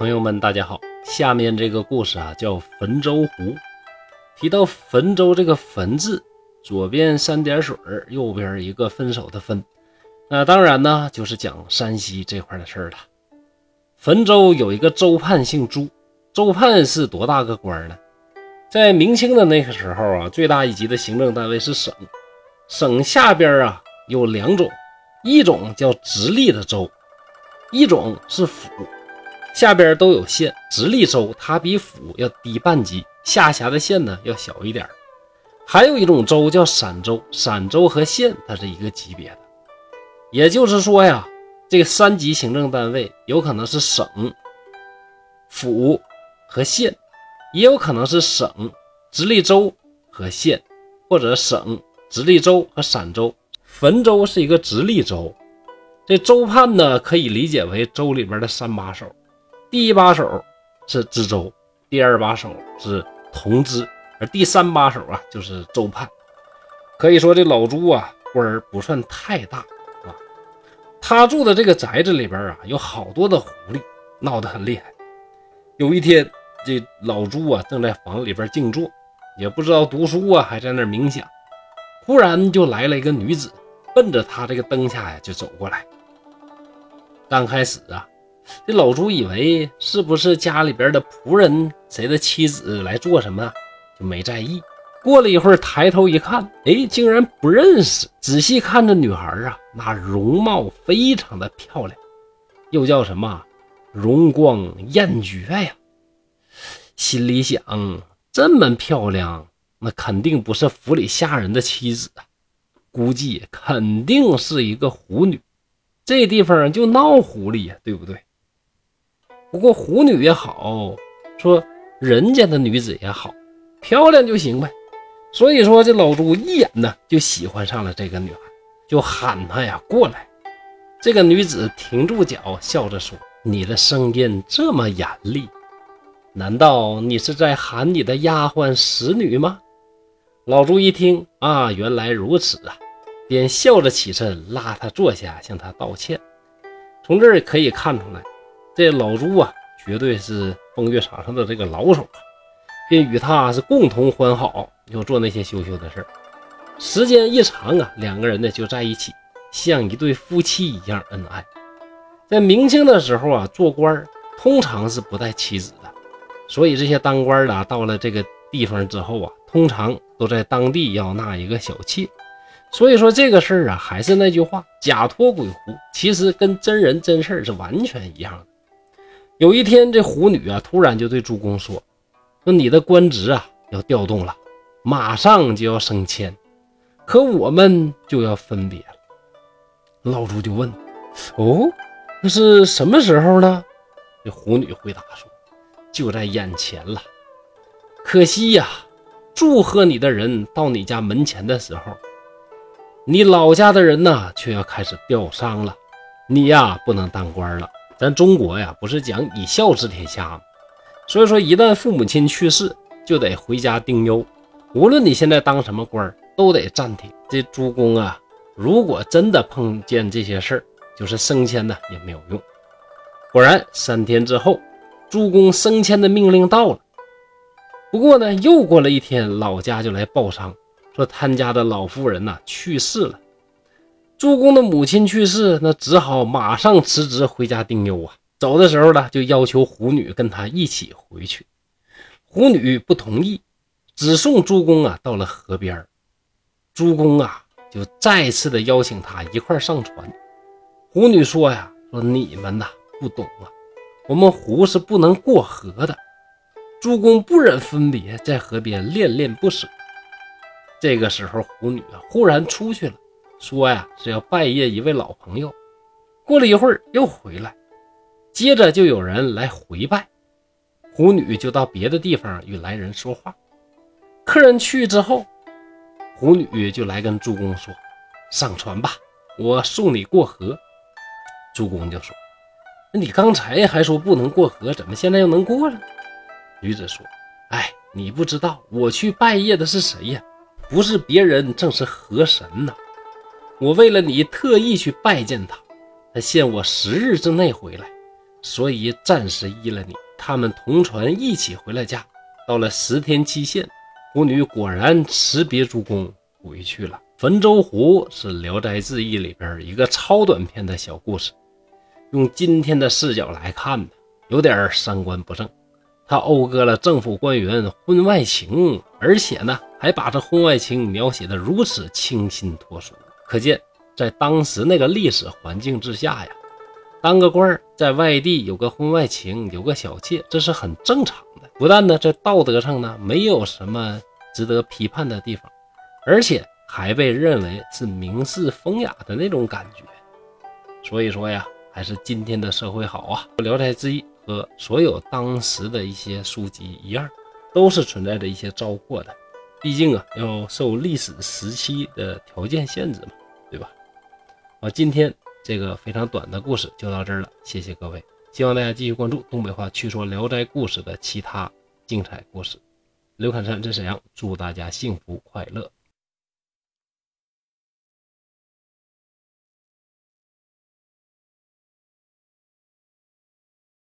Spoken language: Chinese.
朋友们，大家好。下面这个故事啊，叫汾州湖。提到汾州这个“汾”字，左边三点水，右边一个分手的“分”。那当然呢，就是讲山西这块的事儿了。汾州有一个州判姓朱，州判是多大个官呢？在明清的那个时候啊，最大一级的行政单位是省，省下边啊有两种，一种叫直隶的州，一种是府。下边都有县，直隶州它比府要低半级，下辖的县呢要小一点还有一种州叫散州，散州和县它是一个级别的。也就是说呀，这个三级行政单位有可能是省、府和县，也有可能是省、直隶州和县，或者省、直隶州和散州。汾州是一个直隶州，这州判呢可以理解为州里边的三把手。第一把手是知州，第二把手是同知，而第三把手啊就是州判。可以说这老朱啊官儿不算太大啊。他住的这个宅子里边啊有好多的狐狸，闹得很厉害。有一天，这老朱啊正在房里边静坐，也不知道读书啊，还在那冥想。忽然就来了一个女子，奔着他这个灯下呀就走过来。刚开始啊。这老朱以为是不是家里边的仆人谁的妻子来做什么，就没在意。过了一会儿，抬头一看，哎，竟然不认识。仔细看这女孩啊，那容貌非常的漂亮，又叫什么容光艳绝呀。心里想，这么漂亮，那肯定不是府里下人的妻子啊，估计肯定是一个狐女。这地方就闹狐狸呀，对不对？不过狐女也好，说人家的女子也好，漂亮就行呗。所以说这老朱一眼呢就喜欢上了这个女孩，就喊她呀过来。这个女子停住脚，笑着说：“你的声音这么严厉，难道你是在喊你的丫鬟使女吗？”老朱一听啊，原来如此啊，便笑着起身拉她坐下，向她道歉。从这儿可以看出来。这老朱啊，绝对是风月场上的这个老手啊，便与他是共同欢好，又做那些羞羞的事。时间一长啊，两个人呢就在一起，像一对夫妻一样恩爱。在明清的时候啊，做官通常是不带妻子的，所以这些当官的到了这个地方之后啊，通常都在当地要纳一个小妾。所以说这个事儿啊，还是那句话，假托鬼狐，其实跟真人真事儿是完全一样的。有一天，这狐女啊，突然就对朱公说：“说你的官职啊要调动了，马上就要升迁，可我们就要分别了。”老朱就问：“哦，那是什么时候呢？”这狐女回答说：“就在眼前了。可惜呀，祝贺你的人到你家门前的时候，你老家的人呢却要开始吊丧了，你呀不能当官了。”咱中国呀，不是讲以孝治天下吗？所以说，一旦父母亲去世，就得回家丁忧。无论你现在当什么官都得暂停。这朱公啊，如果真的碰见这些事儿，就是升迁呢也没有用。果然，三天之后，朱公升迁的命令到了。不过呢，又过了一天，老家就来报丧，说他家的老妇人呐去世了。朱公的母亲去世，那只好马上辞职回家丁忧啊。走的时候呢，就要求狐女跟他一起回去。狐女不同意，只送朱公啊到了河边。朱公啊就再次的邀请他一块上船。狐女说呀：“说你们呐不懂啊，我们湖是不能过河的。”朱公不忍分别，在河边恋恋不舍。这个时候，狐女啊忽然出去了。说呀是要拜谒一位老朋友，过了一会儿又回来，接着就有人来回拜，狐女就到别的地方与来人说话。客人去之后，狐女就来跟朱公说：“上船吧，我送你过河。”朱公就说：“你刚才还说不能过河，怎么现在又能过了？”女子说：“哎，你不知道我去拜谒的是谁呀？不是别人，正是河神呐。”我为了你特意去拜见他，他限我十日之内回来，所以暂时依了你。他们同船一起回了家，到了十天期限，狐女果然辞别主公回去了。汾州湖是《聊斋志异》里边一个超短篇的小故事，用今天的视角来看呢，有点三观不正。他讴歌了政府官员婚外情，而且呢，还把这婚外情描写的如此清新脱俗，可见在当时那个历史环境之下呀。当个官儿在外地有个婚外情，有个小妾，这是很正常的。不但呢，在道德上呢没有什么值得批判的地方，而且还被认为是名士风雅的那种感觉。所以说呀，还是今天的社会好啊。《聊斋志异》和所有当时的一些书籍一样，都是存在着一些糟粕的。毕竟啊，要受历史时期的条件限制嘛，好，今天。这个非常短的故事就到这儿了，谢谢各位，希望大家继续关注东北话趣说《聊斋故事》的其他精彩故事。刘侃山在沈阳，祝大家幸福快乐。